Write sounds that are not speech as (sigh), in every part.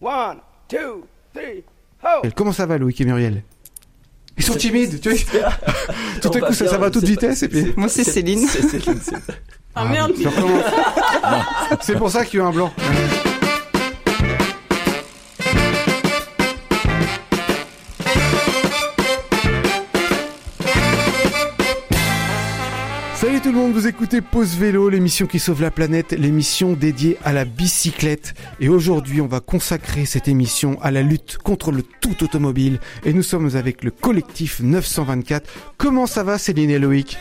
One, two, three, ho! Comment ça va, Loïc et Muriel? Ils sont timides, tu vois. (laughs) Tout à coup, ça, ça va à toute vitesse et puis. Moi, c'est Céline. C'est Céline, c'est- Ah merde Je recommence. C'est pour ça qu'il y a eu un blanc. (laughs) tout le monde, vous écoutez Pause Vélo, l'émission qui sauve la planète, l'émission dédiée à la bicyclette. Et aujourd'hui, on va consacrer cette émission à la lutte contre le tout automobile. Et nous sommes avec le collectif 924. Comment ça va Céline et Loïc?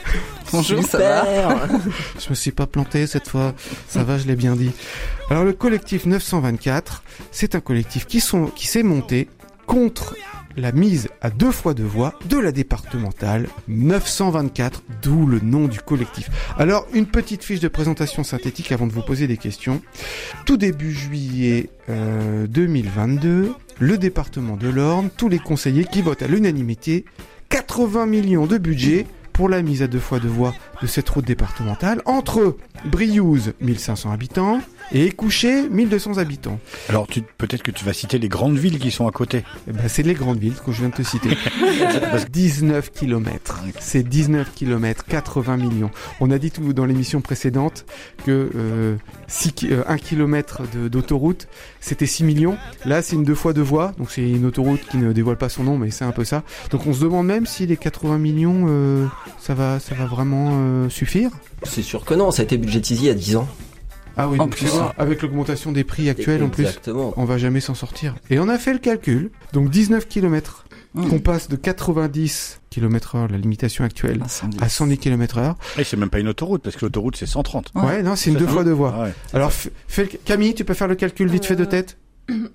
Bonjour, ça va (laughs) Je me suis pas planté cette fois. Ça va, je l'ai bien dit. Alors le collectif 924, c'est un collectif qui sont qui s'est monté contre la mise à deux fois deux voies de la départementale 924, d'où le nom du collectif. Alors, une petite fiche de présentation synthétique avant de vous poser des questions. Tout début juillet euh, 2022, le département de l'Orne, tous les conseillers qui votent à l'unanimité 80 millions de budget pour la mise à deux fois deux voies de cette route départementale entre Briouze, 1500 habitants, et Écouché, 1200 habitants. Alors tu- peut-être que tu vas citer les grandes villes qui sont à côté. Eh ben, c'est les grandes villes que je viens de te citer. (laughs) 19 kilomètres. C'est 19 kilomètres, 80 millions. On a dit tout dans l'émission précédente que euh, 6 ki- euh, 1 kilomètre de- d'autoroute, c'était 6 millions. Là, c'est une deux fois deux voies, donc c'est une autoroute qui ne dévoile pas son nom, mais c'est un peu ça. Donc on se demande même si les 80 millions, euh, ça va, ça va vraiment euh, suffire. C'est sûr que non, ça a été budgétisé il y a 10 ans. Ah oui, En plus. vois, avec l'augmentation des prix actuels en plus. On va jamais s'en sortir. Et on a fait le calcul. Donc 19 km. Mmh. Qu'on passe de 90 km heure, la limitation actuelle, à 110 km heure. Et c'est même pas une autoroute parce que l'autoroute c'est 130. Ouais. Ouais, non, c'est une deux fois deux voies. Ah ouais. Alors, fais le... Camille, tu peux faire le calcul vite fait de Euh. tête?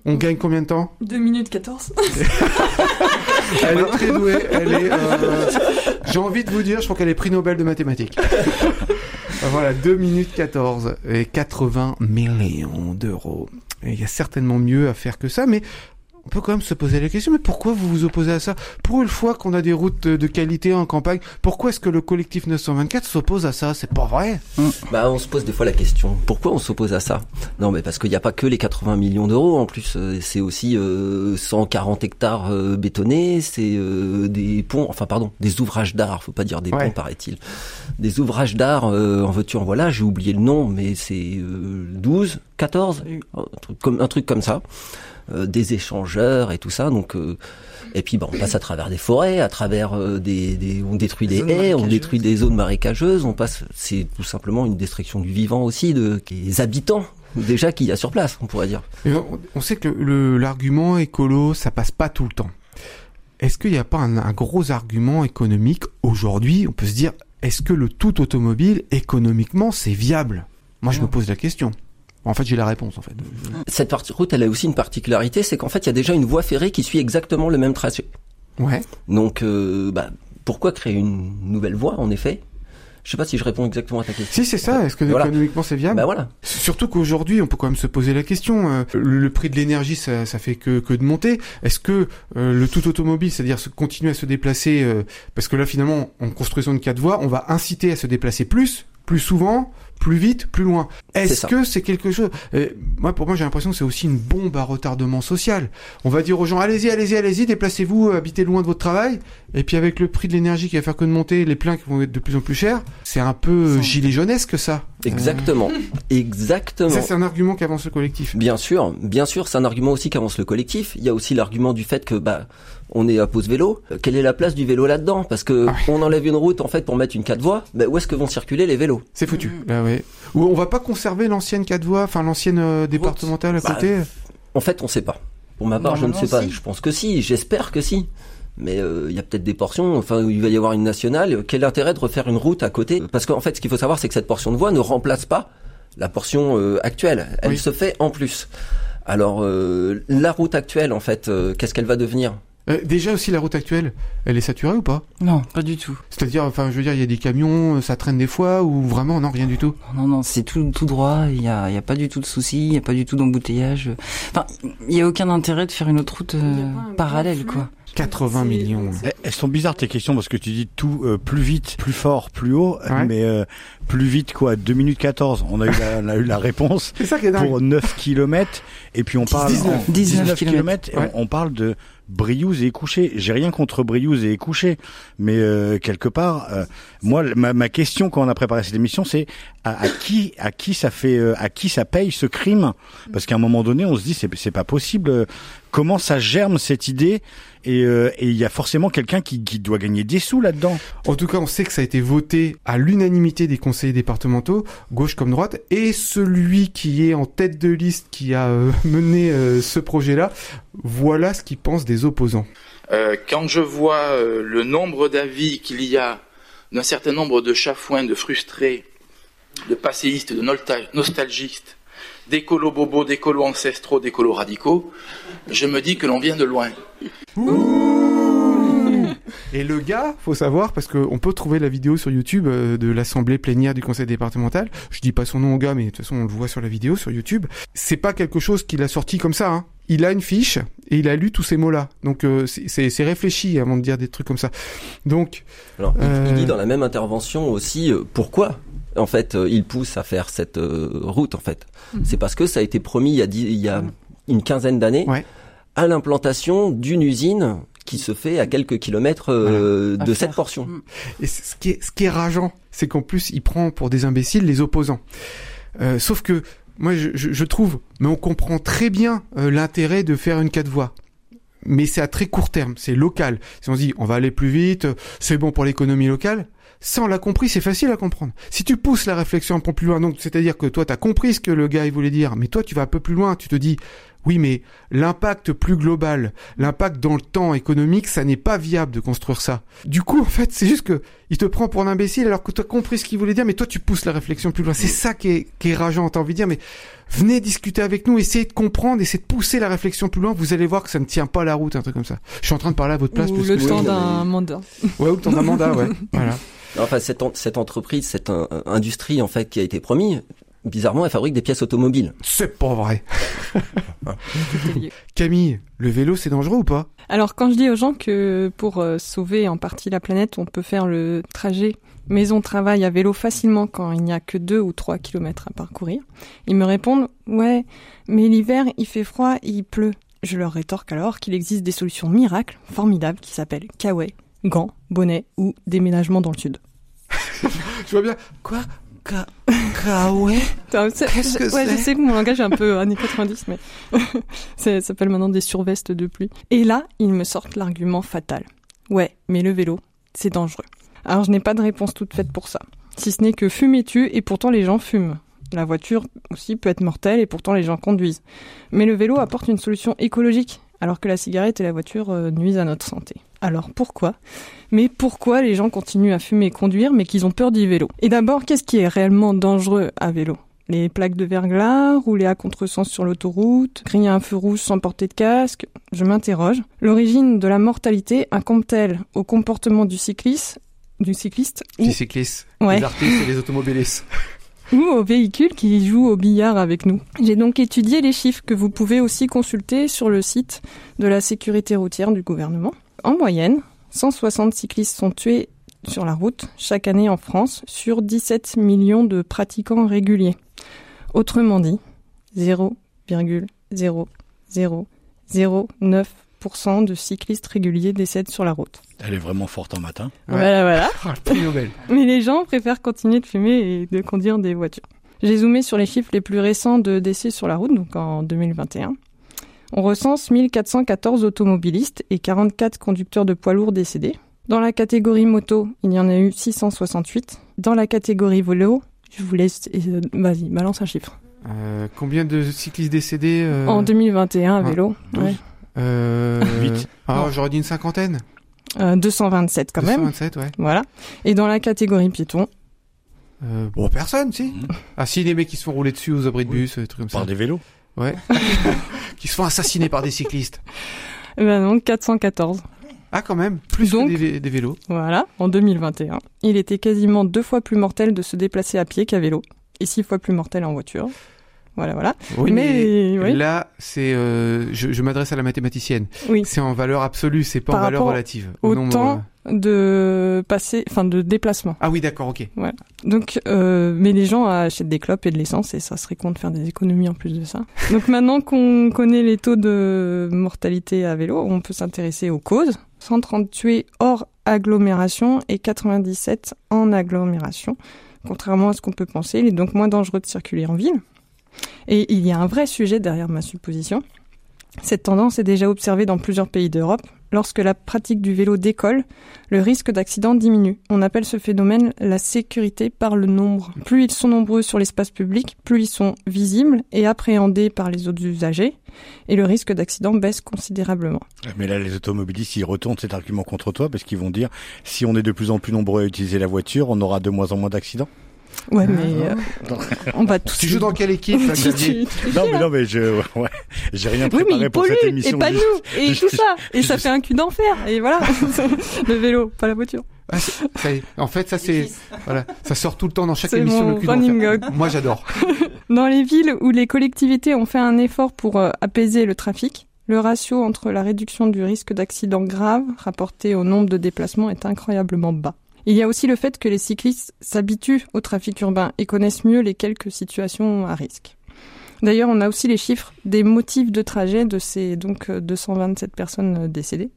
On gagne combien de temps? 2 minutes 14. (laughs) Elle est très douée, elle est... euh, J'ai envie de vous dire, je crois qu'elle est prix Nobel de mathématiques. (laughs) Voilà, 2 minutes 14 et 80 millions d'euros. Il y a certainement mieux à faire que ça, mais on peut quand même se poser la question, mais pourquoi vous vous opposez à ça? Pour une fois qu'on a des routes de qualité en campagne, pourquoi est-ce que le collectif 924 s'oppose à ça? C'est pas vrai Bah, on se pose des fois la question, pourquoi on s'oppose à ça? Non, mais parce qu'il n'y a pas que les 80 millions d'euros en plus, euh, c'est aussi euh, 140 hectares euh, bétonnés, c'est euh, des ponts, enfin pardon, des ouvrages d'art, faut pas dire des Ouais. ponts paraît-il. Des ouvrages d'art euh, en voiture, voilà, j'ai oublié le nom, mais c'est euh, 12, 14, un truc comme, un truc comme ça. Euh, des échangeurs et tout ça, donc... euh, et puis, bah, on passe à travers des forêts, à travers euh, des, des, on détruit des Zones haies, on détruit des zones marécageuses. On passe, c'est tout simplement une destruction du vivant aussi, de des habitants déjà qu'il y a sur place, on pourrait dire. Et on, sait que l'argument écolo, ça passe pas tout le temps. Est-ce qu'il n'y a pas un, un gros argument économique aujourd'hui? On peut se dire, est-ce que le tout automobile, économiquement, c'est viable? Moi, je me pose la question. En fait, j'ai la réponse, en fait. Cette route, elle a aussi une particularité, c'est qu'en fait, il y a déjà une voie ferrée qui suit exactement le même tracé. Ouais. Donc, euh, bah, pourquoi créer une nouvelle voie, en effet? Je sais pas si je réponds exactement à ta question. Si, c'est ça. Est-ce que Voilà. économiquement, c'est viable? Bah voilà. Surtout qu'aujourd'hui, on peut quand même se poser la question. euh, le, prix de l'énergie, ça, ça fait que, que de monter. Est-ce que euh, le tout automobile, c'est-à-dire continuer à se déplacer, euh, parce que là, finalement, en construisant une quatre voies, on va inciter à se déplacer plus, plus souvent, plus vite, plus loin. Est-ce que c'est quelque chose euh, Moi, pour moi, j'ai l'impression que c'est aussi une bombe à retardement social. On va dire aux gens allez-y, allez-y, allez-y, déplacez-vous, habitez loin de votre travail. Et puis avec le prix de l'énergie qui va faire que de monter, les pleins qui vont être de plus en plus chers, c'est un peu gilet jaunesque ça. Exactement. Exactement. Ça, c'est un argument qu'avance le collectif. Bien sûr, bien sûr, c'est un argument aussi qu'avance le collectif. Il y a aussi l'argument du fait que bah on est à pause vélo. Quelle est la place du vélo là-dedans? Parce que Ah on enlève une route en fait pour mettre une quatre voies. Bah, où est-ce que vont circuler les vélos? C'est foutu. Là, ouais. Ou on va pas conserver l'ancienne quatre voies, enfin l'ancienne euh, départementale à Bah, côté? En fait, on sait pas. Pour ma part, je ne sais pas. si. Je pense que si. J'espère que si. Mais euh, il y a peut-être des portions, enfin où il va y avoir une nationale. Quel intérêt de refaire une route à côté? Parce qu'en fait, ce qu'il faut savoir, c'est que cette portion de voie ne remplace pas la portion euh, actuelle. Elle Oui. se fait en plus. Alors, euh, la route actuelle, en fait, euh, qu'est-ce qu'elle va devenir? Euh, déjà aussi la route actuelle, elle est saturée ou pas Non, pas du tout. C'est-à-dire, enfin, je veux dire, il y a des camions, euh, ça traîne des fois, ou vraiment non, rien du tout? Non, non, c'est tout, tout droit. Il y a, il y a pas du tout de soucis. Il y a pas du tout d'embouteillage. Enfin, il y a aucun intérêt de faire une autre route euh, parallèle, quoi. 80 C'est- millions. Eh, Elles sont bizarres tes questions parce que tu dis tout euh, plus vite, plus fort, plus haut, Ouais. mais euh, plus vite quoi 2 minutes 14. On a eu la, on a eu la réponse (laughs) C'est ça qui est pour 9 km et puis on parle 19. en 19 kilomètres, et Ouais. on, on parle de Briouze et Écouché. J'ai rien contre Briouze et Écouché, mais euh, quelque part, euh, moi, ma, ma question quand on a préparé cette émission, c'est à, à qui, à qui ça fait, euh, à qui ça paye ce crime? Parce qu'à un moment donné, on se dit c'est c'est pas possible. euh, Comment ça germe cette idée? Et euh, et il y a forcément quelqu'un qui, qui doit gagner des sous là-dedans. En tout cas, on sait que ça a été voté à l'unanimité des conseillers départementaux, gauche comme droite, et celui qui est en tête de liste qui a euh, (laughs) mené euh, ce projet-là, voilà ce qu'il pense des opposants. Euh, quand je vois euh, le nombre d'avis qu'il y a d'un certain nombre de chafouins, de frustrés, de passéistes, de nostalgistes, d'écolos bobos, d'écolos ancestraux, d'écolos radicaux, je me dis que l'on vient de loin. Et le gars, faut savoir, parce qu'on peut trouver la vidéo sur YouTube euh, de l'assemblée plénière du conseil départemental. Je dis pas son nom au gars, mais de toute façon on le voit sur la vidéo sur YouTube. C'est pas quelque chose qu'il a sorti comme ça. Hein. Il a une fiche et il a lu tous ces mots-là. Donc euh, c'est- réfléchi avant de dire des trucs comme ça. Donc Alors, il- il, Euh. dit dans la même intervention aussi euh, pourquoi en fait euh, il pousse à faire cette euh, route en fait. C'est parce que ça a été promis il y a, dix- il y a une quinzaine d'années Ouais. à l'implantation d'une usine qui se fait à quelques kilomètres euh, de faire. cette portion. Et c- ce qui est, ce qui est rageant, c'est qu'en plus, il prend pour des imbéciles les opposants. Euh, sauf que, moi, je, je, je trouve, mais on comprend très bien euh, l'intérêt de faire une quatre voies. Mais c'est à très court terme, c'est local. Si on se dit, on va aller plus vite, euh, c'est bon pour l'économie locale, ça, on l'a compris, c'est facile à comprendre. Si tu pousses la réflexion un peu plus loin, donc c'est-à-dire que toi, tu as compris ce que le gars il voulait dire, mais toi, tu vas un peu plus loin, tu te dis, oui, mais l'impact plus global, l'impact dans le temps économique, ça n'est pas viable de construire ça. Du coup, en fait, c'est juste que il te prend pour un imbécile alors que tu as compris ce qu'il voulait dire, mais toi, tu pousses la réflexion plus loin. C'est ça qui est, qui est rageant, t'as envie de dire, mais venez discuter avec nous, essayez de comprendre, essayez de pousser la réflexion plus loin, vous allez voir que ça ne tient pas la route, un truc comme ça. Je suis en train de parler à votre place. Ou parce le que- temps d'un mandat. Ouais, ou le temps d'un mandat, ouais. (laughs) Voilà. Enfin cette, en- cette entreprise, cette industrie en fait qui a été promise, bizarrement elle fabrique des pièces automobiles. C'est pas vrai. (laughs) Camille, le vélo, c'est dangereux ou pas? Alors quand je dis aux gens que pour euh, sauver en partie la planète, on peut faire le trajet maison-travail à vélo facilement quand il n'y a que 2 ou 3 kilomètres à parcourir, ils me répondent « Ouais, mais l'hiver, il fait froid et il pleut ». Je leur rétorque alors qu'il existe des solutions miracles, formidables, qui s'appellent kawaii, gants, bonnets ou déménagement dans le sud. (laughs) Je vois bien. Quoi? Ka... Qu'est-ce que ouais, c'est? je sais que mon langage est un peu années 90, mais (laughs) ça s'appelle maintenant des survestes de pluie. Et là, ils me sortent l'argument fatal. Ouais, mais le vélo, c'est dangereux. Alors je n'ai pas de réponse toute faite pour ça. Si ce n'est que fumer tue et pourtant les gens fument. La voiture aussi peut être mortelle et pourtant les gens conduisent. Mais le vélo apporte une solution écologique, alors que la cigarette et la voiture euh, nuisent à notre santé. Alors pourquoi? Mais pourquoi les gens continuent à fumer et conduire mais qu'ils ont peur du vélo? Et d'abord, qu'est-ce qui est réellement dangereux à vélo? Les plaques de verglas, rouler à contresens sur l'autoroute, griller un feu rouge sans porter de casque, je m'interroge. L'origine de la mortalité incombe-t-elle au comportement du cycliste, du cycliste ou, Les cyclistes, Ouais. les artistes et les automobilistes? (laughs) ou au véhicule qui joue au billard avec nous J'ai donc étudié les chiffres que vous pouvez aussi consulter sur le site de la sécurité routière du gouvernement. En moyenne, 160 cyclistes sont tués sur la route chaque année en France sur 17 millions de pratiquants réguliers. Autrement dit, 0,0009% de cyclistes réguliers décèdent sur la route. Elle est vraiment forte en matin. Ouais. Voilà, voilà. (laughs) Ah. Mais les gens préfèrent continuer de fumer et de conduire des voitures. J'ai zoomé sur les chiffres les plus récents de décès sur la route, donc en 2021. On recense 1414 automobilistes et 44 conducteurs de poids lourds décédés. Dans la catégorie moto, il y en a eu 668. Dans la catégorie vélo, je vous laisse... euh, Vas-y, balance un chiffre. Euh, combien de cyclistes décédés euh, En 2021, à vélo, 12. ouais. Euh, Huit. Ah, Non. j'aurais dit une cinquantaine. Euh, 227 quand même. 227, ouais. Voilà. Et dans la catégorie piéton, Euh, bon, personne, si. Mhm. Ah, si, les mecs qui se font rouler dessus aux abris de Oui. bus, des trucs comme Par ça. des vélos. Ouais. (laughs) (laughs) qui se font assassiner par des cyclistes. eh ben non, 414. Ah, quand même. Plus Donc- que des vélos. Voilà, en 2021. Il était quasiment deux fois plus mortel de se déplacer à pied qu'à vélo, et six fois plus mortel en voiture. Voilà, voilà. Oui, Mais, oui. là, c'est, euh, je, je m'adresse à la mathématicienne. Oui. C'est en valeur absolue, c'est pas Par en valeur relative. au nombre, temps de passer, enfin de déplacement. Ah oui, d'accord, ok. Donc, euh, mais les gens achètent des clopes et de l'essence et ça serait con de faire des économies en plus de ça. (laughs) Donc maintenant qu'on connaît les taux de mortalité à vélo, on peut s'intéresser aux causes. 130 tués hors agglomération et 97 en agglomération. Contrairement à ce qu'on peut penser, il est donc moins dangereux de circuler en ville. Et il y a un vrai sujet derrière ma supposition. Cette tendance est déjà observée dans plusieurs pays d'Europe. Lorsque la pratique du vélo décolle, le risque d'accident diminue. On appelle ce phénomène la sécurité par le nombre. Plus ils sont nombreux sur l'espace public, plus ils sont visibles et appréhendés par les autres usagers, et le risque d'accident baisse considérablement. Mais là, les automobilistes, ils retournent cet argument contre toi parce qu'ils vont dire si on est de plus en plus nombreux à utiliser la voiture, on aura de moins en moins d'accidents? Ouais, mais euh, (laughs) on va tous. Tu joues dans quelle équipe, là, Tu- tu- tu Non, mais non, mais je, ouais, j'ai rien Oui, mais préparé il pour pollue, cette émission. et pas juste- nous, et tout ça. Et ça fait un cul d'enfer, et voilà. (laughs) le vélo, pas la voiture. Ah, ça y est. En fait, ça c'est, voilà, ça sort tout le temps dans chaque émission. mon le cul running. Moi, j'adore. (laughs) Dans les villes où les collectivités ont fait un effort pour euh, apaiser le trafic, le ratio entre la réduction du risque d'accident grave rapporté au nombre de déplacements est incroyablement bas. Il y a aussi le fait que les cyclistes s'habituent au trafic urbain et connaissent mieux les quelques situations à risque. D'ailleurs, on a aussi les chiffres des motifs de trajet de ces donc euh, 227 personnes euh, décédées.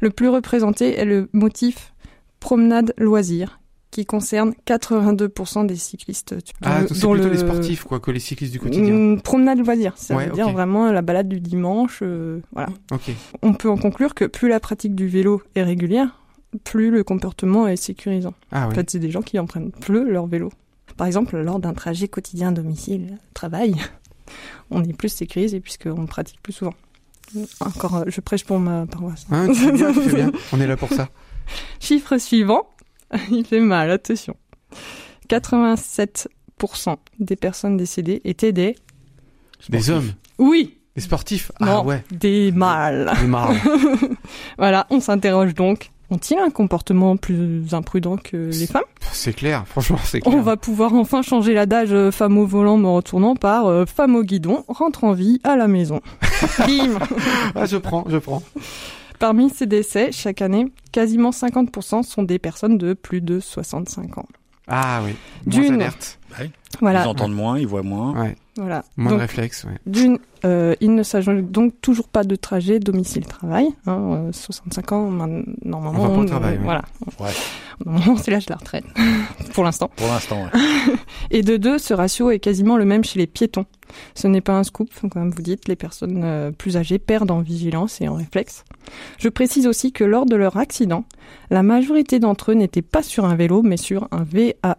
Le plus représenté est le motif promenade loisir, qui concerne 82% des cyclistes. dont Ah, c'est plutôt le- les sportifs, quoi, que les cyclistes du quotidien. Mm, promenade loisir, ça Ouais, veut dire ok. vraiment la balade du dimanche. euh, voilà. On peut en conclure que plus la pratique du vélo est régulière, plus le comportement est sécurisant. Ah En fait, c'est des gens qui empruntent plus leur vélo. Par exemple, lors d'un trajet quotidien domicile-travail, (laughs) on est plus sécurisé puisqu'on le pratique plus souvent. Encore, euh, je prêche pour ma paroisse. Tu fais bien, tu fais bien. (laughs) On est là pour ça. Chiffre suivant, (laughs) il fait mal, attention. 87% des personnes décédées étaient des... Des hommes, Oui, des sportifs. non, Ah ouais. des mâles. Des marrants. Voilà, on s'interroge donc. Ont-ils un comportement plus imprudent que les femmes? C'est clair. Franchement, c'est clair. On va pouvoir enfin changer l'adage euh, femme au volant me retournant par euh, femme au guidon rentre en vie à la maison. (laughs) Bim Ah, je prends, je prends. Parmi ces décès, chaque année, quasiment 50% sont des personnes de plus de 65 ans. Ah oui. D'une. Moins alerte. Voilà, Ils entendent moins, ils voient moins. Ouais. Voilà. Moins de réflexes, ouais. D'une, euh, il ne s'agit donc toujours pas de trajet domicile-travail. Hein, euh, 65 ans, man- normalement, On va pas au travail, ouais. voilà. Ouais. (laughs) Normalement, c'est l'âge de la retraite, (laughs) pour l'instant. Pour l'instant, ouais. (laughs) Et de deux, ce ratio est quasiment le même chez les piétons. Ce n'est pas un scoop, comme vous dites, les personnes euh, plus âgées perdent en vigilance et en réflexe. Je précise aussi que lors de leur accident, la majorité d'entre eux n'étaient pas sur un vélo, mais sur un VAE,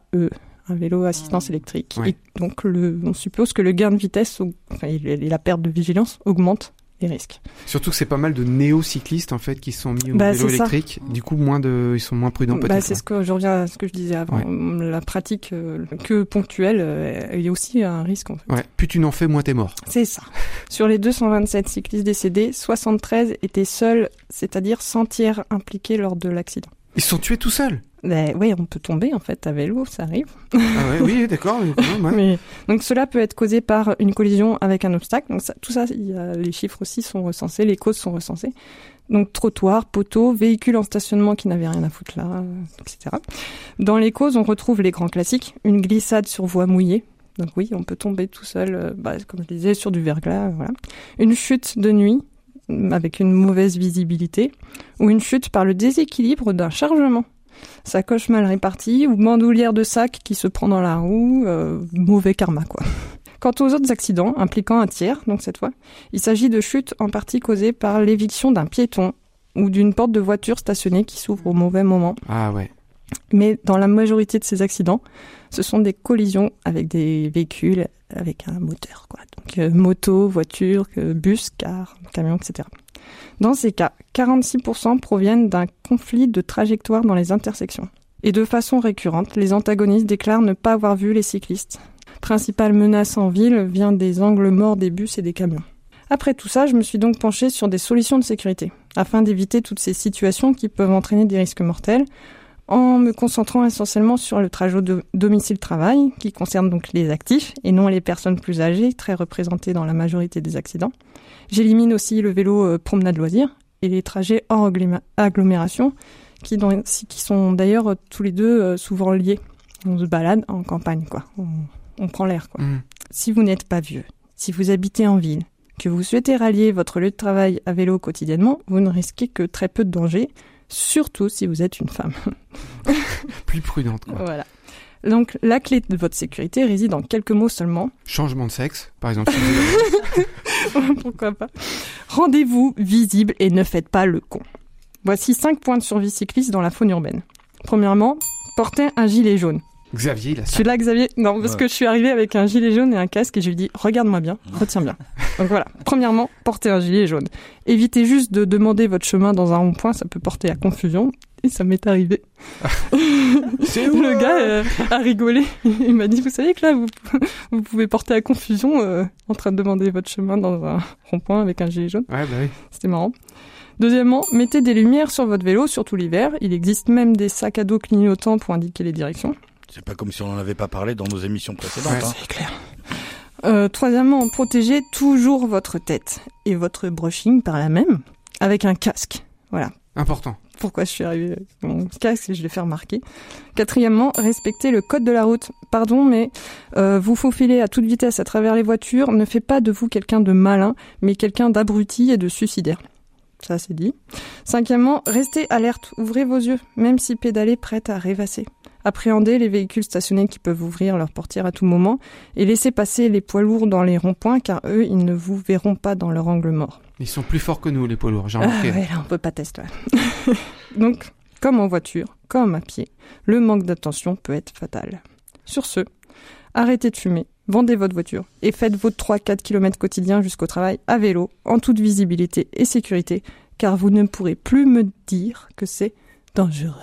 un vélo assistance électrique. Ouais. Et donc, le, on suppose que le gain de vitesse, enfin, et la perte de vigilance augmente les risques. Surtout que c'est pas mal de néo-cyclistes, en fait, qui sont mis au Bah, vélo ça. électrique. Du coup, moins de, ils sont moins prudents, peut-être. Bah, c'est ce que je reviens à ce que je disais avant. La pratique euh, que ponctuelle, euh, il y a aussi un risque en fait. ouais. Plus tu n'en fais, moins t'es mort. C'est ça. (laughs) Sur les 227 cyclistes décédés, 73 étaient seuls, c'est-à-dire sans tiers impliqués lors de l'accident. Ils sont tués tout seuls. Ben, oui, on peut tomber en fait à vélo, ça arrive. Ah ouais, oui, d'accord. ouais. (laughs) Mais, donc cela peut être causé par une collision avec un obstacle. Donc ça, tout ça, il y a- les chiffres aussi sont recensés, les causes sont recensées. Donc trottoir, poteau, véhicule en stationnement qui n'avait rien à foutre là, euh, etc. Dans les causes, on retrouve les grands classiques, une glissade sur voie mouillée. Donc oui, on peut tomber tout seul, euh, bah, comme je disais, sur du verglas. Voilà. Une chute de nuit avec une mauvaise visibilité ou une chute par le déséquilibre d'un chargement sacoche mal répartie ou bandoulière de sac qui se prend dans la roue, euh, mauvais karma quoi. (laughs) Quant aux autres accidents impliquant un tiers, donc cette fois, il s'agit de chutes en partie causées par l'éviction d'un piéton ou d'une porte de voiture stationnée qui s'ouvre au mauvais moment. Ah ouais. Mais dans la majorité de ces accidents, ce sont des collisions avec des véhicules avec un moteur, quoi. Donc euh, moto, voiture, bus, car, camion, etc. Dans ces cas, 46% proviennent d'un conflit de trajectoire dans les intersections. Et de façon récurrente, les antagonistes déclarent ne pas avoir vu les cyclistes. Principale menace en ville vient des angles morts des bus et des camions. Après tout ça, je me suis donc penché sur des solutions de sécurité, afin d'éviter toutes ces situations qui peuvent entraîner des risques mortels. En me concentrant essentiellement sur le trajet de domicile-travail, qui concerne donc les actifs et non les personnes plus âgées, très représentées dans la majorité des accidents. J'élimine aussi le vélo euh, promenade loisir et les trajets hors agglomération, qui, qui sont d'ailleurs tous les deux euh, souvent liés. On se balade en campagne, quoi. On, prend l'air, quoi. Mm. Si vous n'êtes pas vieux, si vous habitez en ville, que vous souhaitez rallier votre lieu de travail à vélo quotidiennement, vous ne risquez que très peu de danger, surtout si vous êtes une femme. (laughs) Plus prudente, quoi. Voilà. Donc la clé de votre sécurité réside en quelques mots seulement. Changement de sexe, par exemple. (laughs) Pourquoi pas. Rendez-vous visible et ne faites pas le con. Voici cinq points de survie cycliste dans la faune urbaine. Premièrement, portez un gilet jaune. Xavier, il a ça. Celui-là, Xavier, non, parce que je suis arrivée avec un gilet jaune et un casque et je lui dis, regarde-moi bien, retiens bien. Donc voilà. Premièrement, portez un gilet jaune. Évitez juste de demander votre chemin dans un rond-point, ça peut porter à confusion. Et ça m'est arrivé. (laughs) le gars euh, a rigolé. Il m'a dit, vous savez que là, vous, vous pouvez porter à confusion euh, en train de demander votre chemin dans un rond-point avec un gilet jaune. Ouais, bah oui. C'était marrant. Deuxièmement, mettez des lumières sur votre vélo, surtout l'hiver. Il existe même des sacs à dos clignotants pour indiquer les directions. C'est pas comme si on n'en avait pas parlé dans nos émissions précédentes. Ouais, hein. C'est clair. Euh, troisièmement, protégez toujours votre tête et votre brushing par la même avec un casque. Voilà. Important. Pourquoi je suis arrivée avec mon casque je l'ai fait remarquer. Quatrièmement, respectez le code de la route. Pardon, mais euh, vous faufilez à toute vitesse à travers les voitures ne fait pas de vous quelqu'un de malin, mais quelqu'un d'abruti et de suicidaire. Ça, c'est dit. Cinquièmement, restez alerte. Ouvrez vos yeux, même si pédaler prête à rêvasser. Appréhendez les véhicules stationnés qui peuvent ouvrir leur portière à tout moment et laissez passer les poids lourds dans les ronds-points car eux, ils ne vous verront pas dans leur angle mort. Ils sont plus forts que nous, les poids lourds, j'ai Ah remarqué. ouais, là, on peut pas tester. (laughs) Donc, comme en voiture, comme à pied, le manque d'attention peut être fatal. Sur ce, arrêtez de fumer, vendez votre voiture et faites vos 3-4 km quotidiens jusqu'au travail à vélo, en toute visibilité et sécurité, car vous ne pourrez plus me dire que c'est dangereux.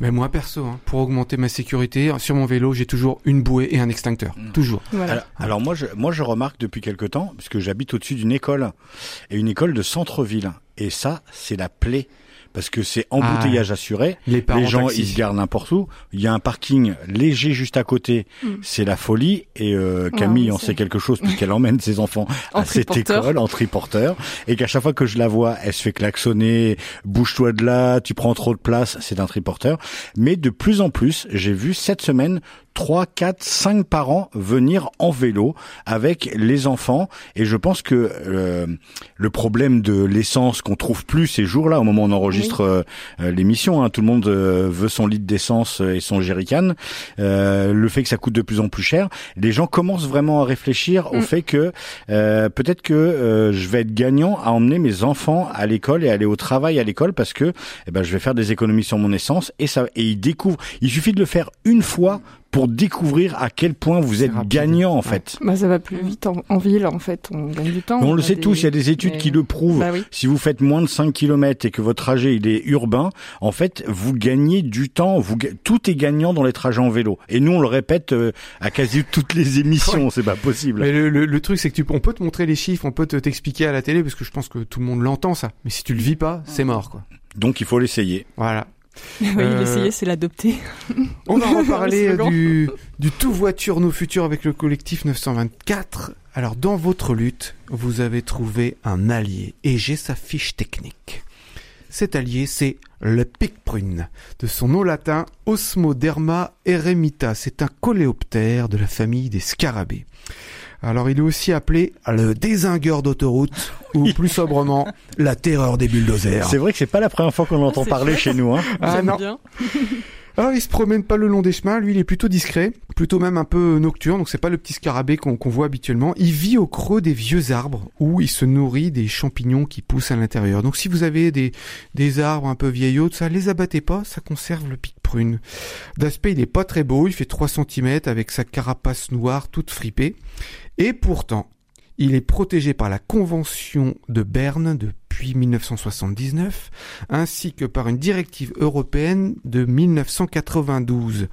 Mais moi, perso, hein, pour augmenter ma sécurité, sur mon vélo, j'ai toujours une bouée et un extincteur. Mm. Toujours. Voilà. Alors, alors moi, je, moi, je remarque depuis quelque temps, puisque j'habite au-dessus d'une école, et une école de centre-ville. Et ça, c'est la plaie. Parce que c'est embouteillage assuré. Les parents Les gens, taxis. ils se gardent n'importe où. Il y a un parking léger juste à côté. Mm. C'est la folie. Et euh, Camille oui, en c'est- sait quelque chose puisqu'elle (laughs) emmène ses enfants En à cette école en triporteur. Et qu'à chaque fois que je la vois, elle se fait klaxonner. Bouge-toi de là, tu prends trop de place. C'est un triporteur. Mais de plus en plus, j'ai vu cette semaine 3, 4, 5 parents venir en vélo avec les enfants. Et je pense que euh, le problème de l'essence qu'on trouve plus ces jours-là, au moment où on enregistre euh, euh, l'émission, hein, tout le monde euh, veut son litre d'essence et son jerrycan, euh, le fait que ça coûte de plus en plus cher, les gens commencent vraiment à réfléchir au Mm. fait que euh, peut-être que euh, je vais être gagnant à emmener mes enfants à l'école et aller au travail à l'école parce que eh ben, je vais faire des économies sur mon essence et ça et ils découvrent. Il suffit de le faire une fois pour découvrir à quel point vous êtes rapide. gagnant en fait. Bah, ça va plus vite en, en ville, en fait. On gagne du temps. Mais on le sait des- tous, il y a des études mais- qui le prouvent. Bah oui. Si vous faites moins de 5 km et que votre trajet il est urbain, en fait, vous gagnez du temps. Vous tout est gagnant dans les trajets en vélo. Et nous, on le répète euh, à quasi (laughs) toutes les émissions. C'est pas possible. Mais le, le- le truc, c'est que tu, on peut te montrer les chiffres, on peut te t'expliquer à la télé, parce que je pense que tout le monde l'entend ça. Mais si tu le vis pas, c'est mort, quoi. Donc, il faut l'essayer. Voilà. (laughs) Oui, Euh, l'essayer, c'est l'adopter. (laughs) On va (laughs) reparler du, du tout voiture nos futurs avec le collectif 924. Alors, dans votre lutte, vous avez trouvé un allié et j'ai sa fiche technique. Cet allié, c'est le picprune, de son nom latin Osmoderma eremita. C'est un coléoptère de la famille des scarabées. Alors, il est aussi appelé le désingueur d'autoroute, ou plus sobrement, la terreur des bulldozers. C'est vrai que c'est pas la première fois qu'on entend parler chouette. chez nous. Hein. Ah J'aime non. bien. (laughs) Alors il se promène pas le long des chemins, lui il est plutôt discret, plutôt même un peu nocturne, donc c'est pas le petit scarabée qu'on voit habituellement. Il vit au creux des vieux arbres où il se nourrit des champignons qui poussent à l'intérieur. Donc si vous avez des, arbres un peu vieillots, ça, les abattez pas, ça conserve le pic prune. D'aspect il est pas très beau, il fait 3 cm avec sa carapace noire toute fripée. Et pourtant, il est protégé par la Convention de Berne depuis 1979, ainsi que par une directive européenne de 1992,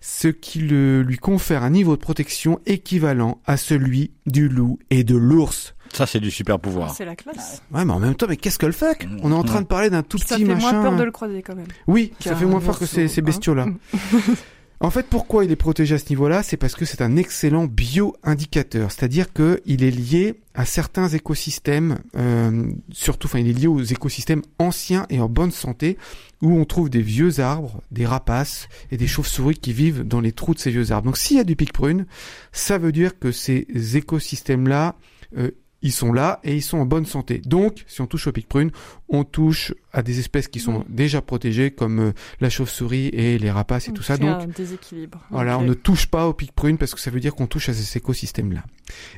ce qui le- lui confère un niveau de protection équivalent à celui du loup et de l'ours. Ça, c'est du super pouvoir. C'est la classe. Ouais, mais en même temps, mais qu'est-ce que le fuck On est en train de parler d'un tout Ça petit fait machin. moins peur de le croiser quand même. Oui, ça fait moins peur que ces, ces hein. bestiaux-là. (laughs) En fait, pourquoi il est protégé à ce niveau-là C'est parce que c'est un excellent bio-indicateur, c'est-à-dire que il est lié à certains écosystèmes, euh, surtout, enfin, il est lié aux écosystèmes anciens et en bonne santé, où on trouve des vieux arbres, des rapaces et des chauves-souris qui vivent dans les trous de ces vieux arbres. Donc, s'il y a du pic prune, ça veut dire que ces écosystèmes-là, euh, ils sont là et ils sont en bonne santé. Donc, si on touche au pic prune, on touche à des espèces qui sont déjà protégées, comme euh, la chauve-souris et les rapaces et On tout ça. Donc, un déséquilibre. voilà, on ne touche pas au pic prune parce que ça veut dire qu'on touche à ces écosystèmes-là.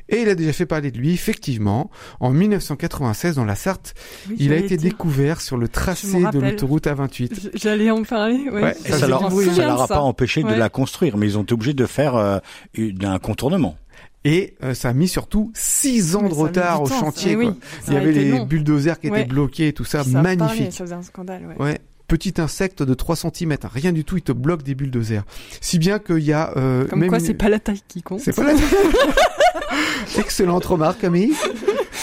Et il a déjà fait parler de lui, effectivement, en 1996 dans la Sarthe, Oui, il a été découvert sur le tracé de l'autoroute A28. J- J'allais en parler. Ouais. Ouais, Et Ça ça, fait leur, ça leur de a pas empêché de la construire, mais ils ont été obligés de faire euh, un contournement. Et euh, ça a mis surtout six ans Mais de retard au temps, chantier. Eh quoi. oui, Il y avait les long. bulldozers qui Ouais. étaient bloqués et tout ça, magnifique. ça faisait un scandale. Ouais. Ouais. Petit insecte de 3 cm, rien du tout, il te bloque des bulldozers. Si bien qu'il y a... Euh, Comme même quoi, c'est pas la taille qui compte. C'est pas la... (laughs) Excellente remarque, Camille.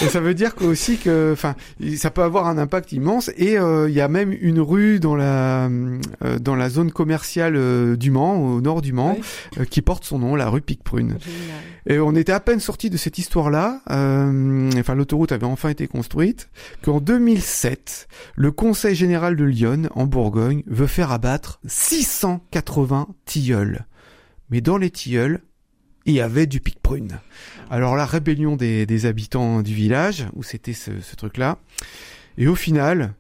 Et ça veut dire que aussi que, enfin, ça peut avoir un impact immense. Et euh, il y a même une rue dans la euh, dans la zone commerciale euh, du Mans, au nord du Mans, euh, qui porte son nom, la rue Picprune. Génial. Et on était à peine sorti de cette histoire-là. euh, enfin, l'autoroute avait enfin été construite. Qu'en 2007, le Conseil général de Lyon, en Bourgogne, veut faire abattre 680 tilleuls. Mais dans les tilleuls, il y avait du pic prune. Alors la rébellion des, des habitants du village, où c'était ce, ce truc-là. Et au final,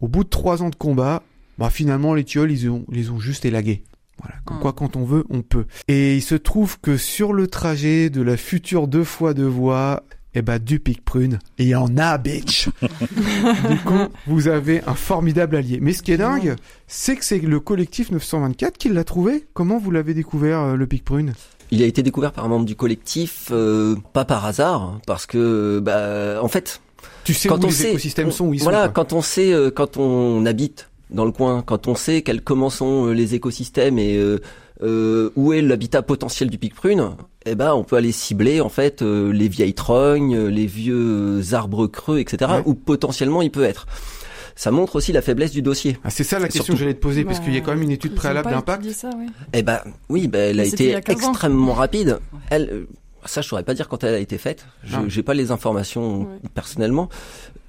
au bout de trois ans de combat, bah finalement les tilleuls, ils ont, ils les ont juste élagués. Voilà, comme Hmm. quoi quand on veut, on peut. Et il se trouve que sur le trajet de la future deux fois deux voies, eh ben du pic prune, il y en a, bitch. (laughs) du coup, vous avez un formidable allié. Mais ce qui est dingue, c'est que c'est le collectif 924 qui l'a trouvé. Comment vous l'avez découvert, euh, le pic prune? Il a été découvert par un membre du collectif, euh, pas par hasard, hein, parce que, bah, en fait, Tu sais quand où on les sait, écosystèmes on- sont, où ils voilà, sont. quand on sait, euh, quand on habite dans le coin, quand on sait quels comment sont euh, les écosystèmes et euh, où est l'habitat potentiel du pic prune, eh ben, on peut aller cibler en fait euh, les vieilles trognes, les vieux arbres creux, etc. Ouais. Où potentiellement il peut être. Ça montre aussi la faiblesse du dossier. Ah, c'est ça la question Surtout- que j'allais te poser, parce Bah, qu'il y a quand même une étude préalable d'impact. ouais. Eh ben, oui, ben, elle a Mais été a 15 ans. extrêmement rapide. Elle, euh, ça, je saurais pas dire quand elle a été faite. Je Ah. j'ai pas les informations Ouais. personnellement.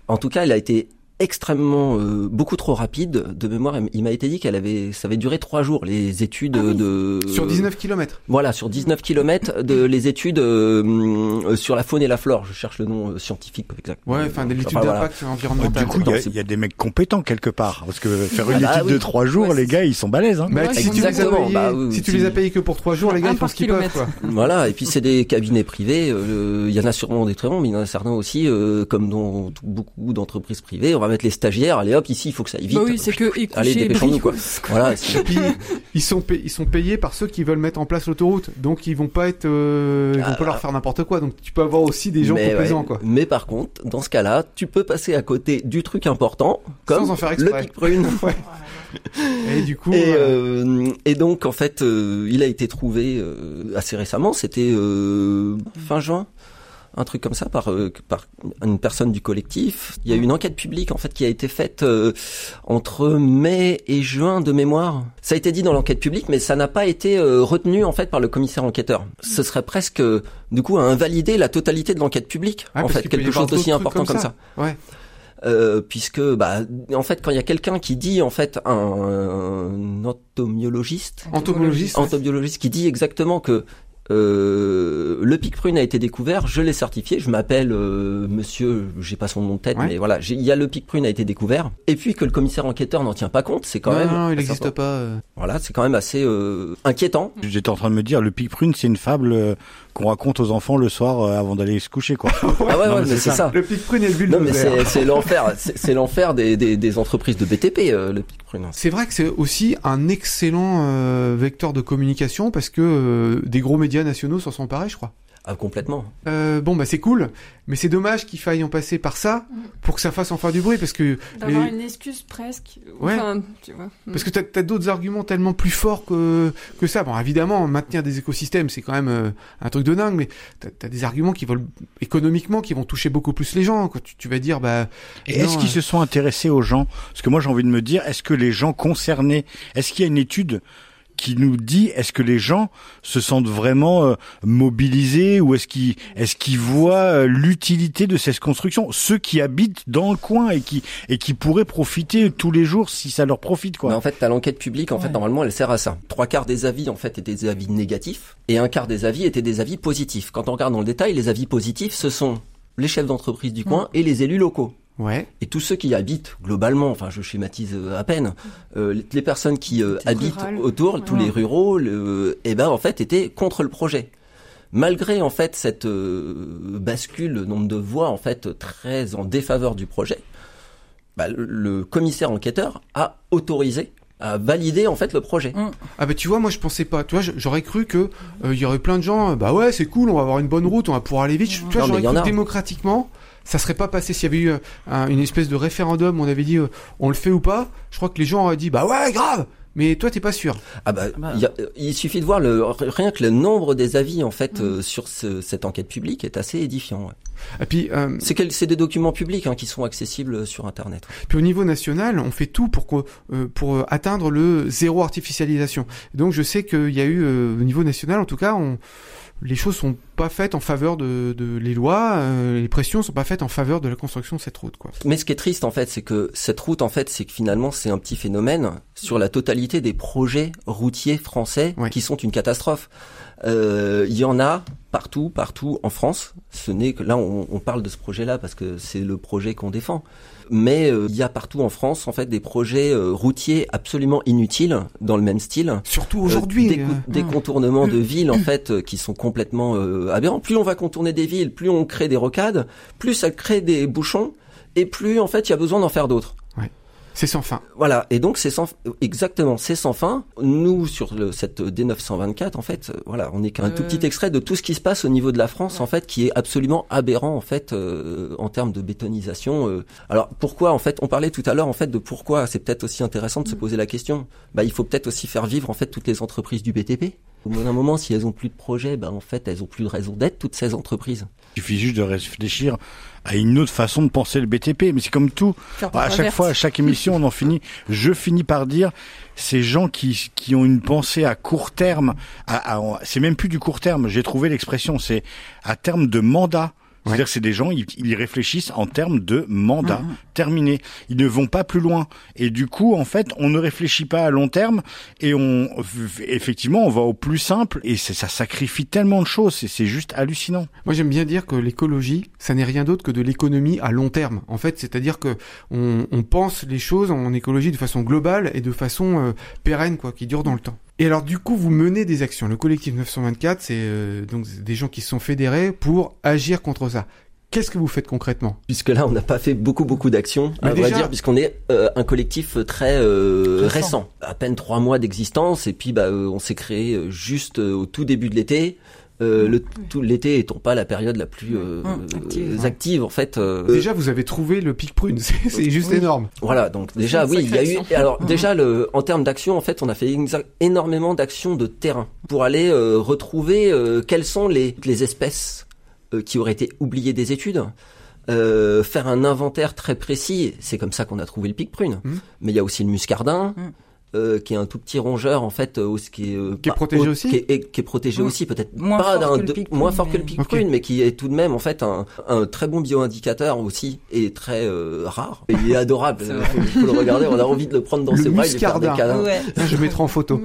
En tout cas, elle a été extrêmement euh, beaucoup trop rapide de mémoire il m'a été dit qu'elle avait ça avait duré trois jours les études Ah oui. de Sur 19 km. voilà sur 19 kilomètres de les études euh, sur la faune et la flore je cherche le nom euh, scientifique exact Ouais, enfin, de l'étude Enfin, voilà. d'impact Euh, environnemental. du coup, il y, a- y des mecs compétents quelque part, parce que faire une Ah bah étude oui. de trois jours, Ouais, les gars, ils sont balèzes. Hein. Bah, Ouais, si tu, les as payés, bah oui, si tu si- les as payés que pour 3 jours, les gars, ils font ce qu'ils peuvent, quoi. (laughs) Voilà, et puis c'est des cabinets privés. euh, Il y en a sûrement des très bons, mais il y en a certains aussi, euh, comme dans beaucoup d'entreprises privées. On va mettre les stagiaires. Allez hop, ici, il faut que ça aille vite. Bah oui, c'est que Allez, dépêchons-nous, quoi. Voilà. (laughs) Puis, ils sont, pay- ils sont payés par ceux qui veulent mettre en place l'autoroute. Donc, ils vont pas être, euh, ils vont Ah, pas leur faire n'importe quoi. Donc, tu peux avoir aussi des gens mais, complaisants, ouais. quoi. mais par contre, dans ce cas-là, tu peux passer à côté du truc important, comme Sans en faire le exprès. pic prune. (laughs) Ouais. Et du coup, Et, euh, euh, et donc en fait, euh, il a été trouvé euh, assez récemment. C'était euh, fin juin, un truc comme ça par euh, par une personne du collectif. Il y a eu une enquête publique en fait qui a été faite euh, entre mai et juin de mémoire. Ça a été dit dans l'enquête publique, mais ça n'a pas été euh, retenu en fait par le commissaire enquêteur. Ce serait presque euh, du coup à invalider la totalité de l'enquête publique. Ah, en fait, quelque chose d'aussi important comme comme ça. ça. ouais. Euh, puisque bah en fait quand il y a quelqu'un qui dit en fait un, un entomologiste Entomologiste. ouais. entobiologiste qui dit exactement que euh, le pic prune a été découvert, je l'ai certifié, je m'appelle euh, monsieur, j'ai pas son nom de tête, Ouais. mais voilà, j'ai- il y a le pic prune a été découvert, et puis que le commissaire enquêteur n'en tient pas compte, c'est quand non, même, non, il n'existe pas. euh. Voilà, c'est quand même assez euh, inquiétant. J'étais en train de me dire, le pic prune, c'est une fable euh, qu'on raconte aux enfants le soir euh, avant d'aller se coucher, quoi. (laughs) ah ouais, non, ouais, mais c'est ça. Le pic prune et le Non mais bulldozer. c'est c'est l'enfer, c'est c'est l'enfer des, des, des entreprises de BTP, euh, le pic prune. C'est vrai que c'est aussi un excellent euh, vecteur de communication parce que euh, des gros médias nationaux s'en sont parés, je crois. Ah, complètement. Euh, bon, bah c'est cool, mais c'est dommage qu'il faille en passer par ça pour que ça fasse enfin du bruit, parce que D'avoir les- une excuse presque. Ouais. Enfin, tu vois. Parce que t'as as, d'autres arguments tellement plus forts que, que ça. Bon, évidemment, maintenir des écosystèmes, c'est quand même euh, un truc de dingue, mais t'as as des arguments qui vont, économiquement, qui vont toucher beaucoup plus les gens. Quoi. Tu, tu vas dire, bah... Et est-ce qu'ils euh, se sont intéressés aux gens? Parce que moi j'ai envie de me dire, est-ce que les gens concernés, est-ce qu'il y a une étude qui nous dit est-ce que les gens se sentent vraiment euh, mobilisés ou est-ce qu'ils est-ce qu'ils voient euh, l'utilité de cette construction? Ceux qui habitent dans le coin et qui et qui pourraient profiter tous les jours si ça leur profite quoi Mais en fait, t'as l'enquête publique, en fait, normalement, elle sert à ça. Trois quarts des avis, en fait, étaient des avis négatifs, et un quart des avis étaient des avis positifs. Quand on regarde dans le détail, les avis positifs, ce sont les chefs d'entreprise du coin et les élus locaux. Ouais. Et tous ceux qui y habitent globalement, enfin je schématise euh, à peine, euh, les- personnes qui euh, habitent autour, tous les ruraux, le, eh ben en fait étaient contre le projet. Malgré en fait cette euh, bascule, le nombre de voix en fait très en défaveur du projet, bah, le, le commissaire enquêteur a autorisé, a validé en fait le projet. Ah bah tu vois, moi je pensais pas. Tu vois, j'aurais cru que euh, il y aurait plein de gens. Bah ouais, c'est cool, on va avoir une bonne route, on va pouvoir aller vite. Tu vois, j'aurais cru a. démocratiquement, ça serait pas passé s'il y avait eu euh, un- une espèce de référendum. où On avait dit, euh, on le fait ou pas. Je crois que les gens auraient dit, bah ouais, grave. Mais toi, t'es pas sûr. Ah bah, Bah. il y a- il suffit de voir le rien que le nombre des avis en fait euh, sur ce- cette enquête publique est assez édifiant. ouais. Et puis, euh, C'est des documents publics hein, qui sont accessibles sur internet. Puis au niveau national, on fait tout pour, que- euh, pour euh, atteindre le zéro artificialisation. Donc je sais qu'il y a eu, euh, au niveau national en tout cas, on, les choses sont pas faites en faveur de, de les lois, euh, les pressions sont pas faites en faveur de la construction de cette route. Quoi. Mais ce qui est triste en fait, c'est que cette route en fait, c'est que finalement c'est un petit phénomène sur la totalité des projets routiers français Ouais. qui sont une catastrophe. Euh, Il y en a partout, partout en France. Ce n'est que là on, on parle de ce projet-là parce que c'est le projet qu'on défend. Mais euh, il y a partout en France en fait des projets euh, routiers absolument inutiles dans le même style. Surtout aujourd'hui. des, des contournements de villes en fait qui sont complètement euh, aberrants. Plus on va contourner des villes, plus on crée des rocades, plus ça crée des bouchons, et plus en fait il y a besoin d'en faire d'autres. c'est sans fin. Voilà, et donc c'est sans exactement c'est sans fin. Nous sur le, cette D924 en fait, euh, voilà, on n'est qu'un tout Euh. petit extrait de tout ce qui se passe au niveau de la France en fait, qui est absolument aberrant en fait euh, en termes de bétonisation. euh. Alors pourquoi en fait, on parlait tout à l'heure en fait de pourquoi c'est peut-être aussi intéressant de se poser la question. Bah il faut peut-être aussi faire vivre en fait toutes les entreprises du BTP. Au bout d'un moment, si elles ont plus de projets, bah en fait elles ont plus de raison d'être toutes ces entreprises. il suffit juste de réfléchir à une autre façon de penser le BTP mais c'est comme tout. À chaque fois à chaque émission on en finit. Je finis par dire ces gens qui qui ont une pensée à court terme à, à- c'est même plus du court terme j'ai trouvé l'expression c'est à terme de mandat c'est-à-dire que c'est des gens, ils, ils réfléchissent en termes de mandat terminé. Ils ne vont pas plus loin. Et du coup, en fait, on ne réfléchit pas à long terme et on, effectivement, on va au plus simple et ça sacrifie tellement de choses. C'est- C'est juste hallucinant. Moi, j'aime bien dire que l'écologie, ça n'est rien d'autre que de l'économie à long terme. En fait, c'est-à-dire que on, on pense les choses en écologie de façon globale et de façon euh, pérenne, quoi, qui dure dans le temps. Et alors, du coup, vous menez des actions. Le collectif 924, c'est euh, donc des gens qui se sont fédérés pour agir contre ça. Qu'est-ce que vous faites concrètement? Puisque là, on n'a pas fait beaucoup, beaucoup d'actions, à vrai déjà- dire, puisqu'on est euh, un collectif très euh, Récent. récent. À peine trois mois d'existence, et puis bah, euh, on s'est créé euh, juste euh, au tout début de l'été. Euh, le tout l'été étant pas la période la plus euh, active, euh, ouais. active en fait. euh, Déjà, vous avez trouvé le pic prune. (laughs) C'est juste Oui. énorme. Voilà, donc déjà oui, il y a eu alors Mhm. déjà le en termes d'action en fait, on a fait énormément d'actions de terrain pour aller euh, retrouver euh, quelles sont les les espèces euh, qui auraient été oubliées des études. Euh, faire un inventaire très précis, c'est comme ça qu'on a trouvé le pic prune. Mhm. Mais il y a aussi le muscardin. Euh, qui est un tout petit rongeur en fait, euh, qui est euh, Qui est protégé au- aussi qui est, et- qui est protégé aussi, peut-être Moins pas fort d'un que le de- pic moins prune, fort que le mais- pic Ok. prune, mais qui est tout de même en fait un, un très bon bioindicateur aussi et très euh, rare. Et il est adorable. C'est Il faut, le regarder. On a envie de le prendre dans Le ses bras et lui faire des câlins. Ouais. Je mettrai en photo.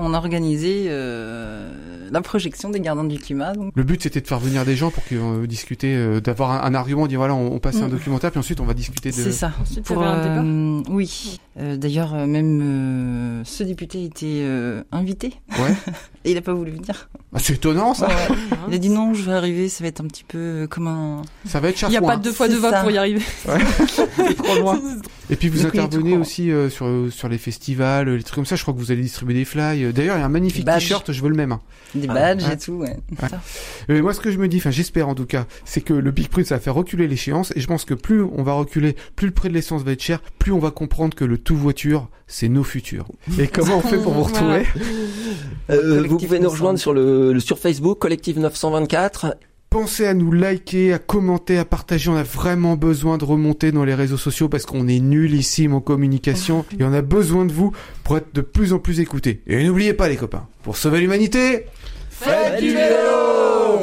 On a organisé euh, la projection des gardiens du climat. Donc. Le but, c'était de faire venir des gens pour qu'on discute, euh, d'avoir un, un argument, dire voilà, on, on passe un Mm. documentaire, puis ensuite on va discuter de. C'est ça. Ensuite, Pour, un débat. euh, oui. Euh, D'ailleurs, euh, même euh, ce député était euh, invité. Ouais. (laughs) Et il n'a pas voulu venir. Ah, c'est étonnant ça. Ouais, ouais. Il a dit non, je vais arriver, ça va être un petit peu euh, comme un. Ça va être Il n'y a pas deux fois voix ça. pour y arriver. (laughs) C'est trop loin. (laughs) Et puis vous intervenez aussi euh, sur sur les festivals, les trucs comme ça. Je crois que vous allez distribuer des fly. D'ailleurs, il y a un magnifique t-shirt, je veux le même. hein. Des badges Ah. et tout, ouais. Euh, moi, ce que je me dis, enfin, j'espère en tout cas, c'est que le Big Prix, ça va faire reculer l'échéance. Et je pense que plus on va reculer, plus le prix de l'essence va être cher, plus on va comprendre que le tout voiture, c'est nos futurs. Et comment on fait pour vous (laughs) retrouver Euh, vous pouvez nous rejoindre sur le, le- sur Facebook, Collectif 924. Pensez à nous liker, à commenter, à partager. On a vraiment besoin de remonter dans les réseaux sociaux parce qu'on est nullissime en communication (laughs) et on a besoin de vous pour être de plus en plus écoutés. Et n'oubliez pas les copains, pour sauver l'humanité, Faites du vélo